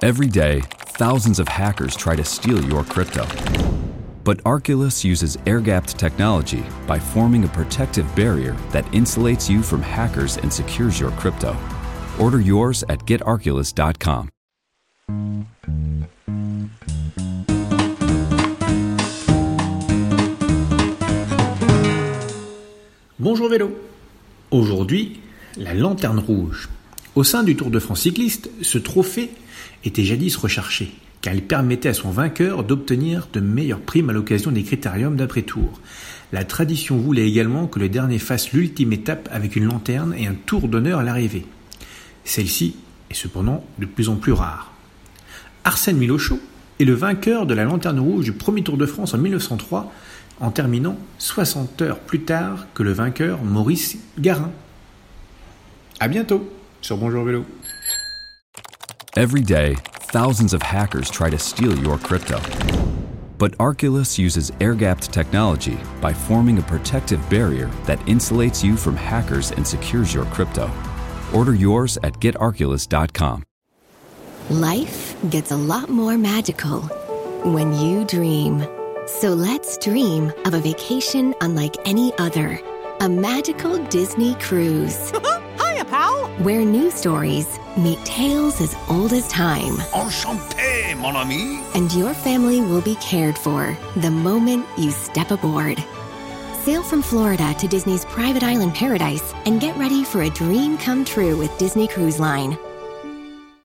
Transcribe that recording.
Every day, thousands of hackers try to steal your crypto. But Arculus uses air gapped technology by forming a protective barrier that insulates you from hackers and secures your crypto. Order yours at getarculus.com. Bonjour vélo. Aujourd'hui, la lanterne rouge. Au sein du Tour de France cycliste, ce trophée était jadis recherché, car il permettait à son vainqueur d'obtenir de meilleures primes à l'occasion des critériums d'après-tour. La tradition voulait également que le dernier fasse l'ultime étape avec une lanterne et un tour d'honneur à l'arrivée. Celle-ci est cependant de plus en plus rare. Arsène Milochaud est le vainqueur de la lanterne rouge du premier Tour de France en 1903 en terminant 60 heures plus tard que le vainqueur Maurice Garin. À bientôt sur Bonjour Vélo. Every day, thousands of hackers try to steal your crypto. But Arculus uses air gapped technology by forming a protective barrier that insulates you from hackers and secures your crypto. Order yours at getarculus.com. Life gets a lot more magical when you dream. So let's dream of a vacation unlike any other. A magical Disney cruise. Hiya, pal. Where new stories meet tales as old as time. Enchanté, mon ami. And your family will be cared for the moment you step aboard. Sail from Florida to Disney's private island paradise and get ready for a dream come true with Disney Cruise Line.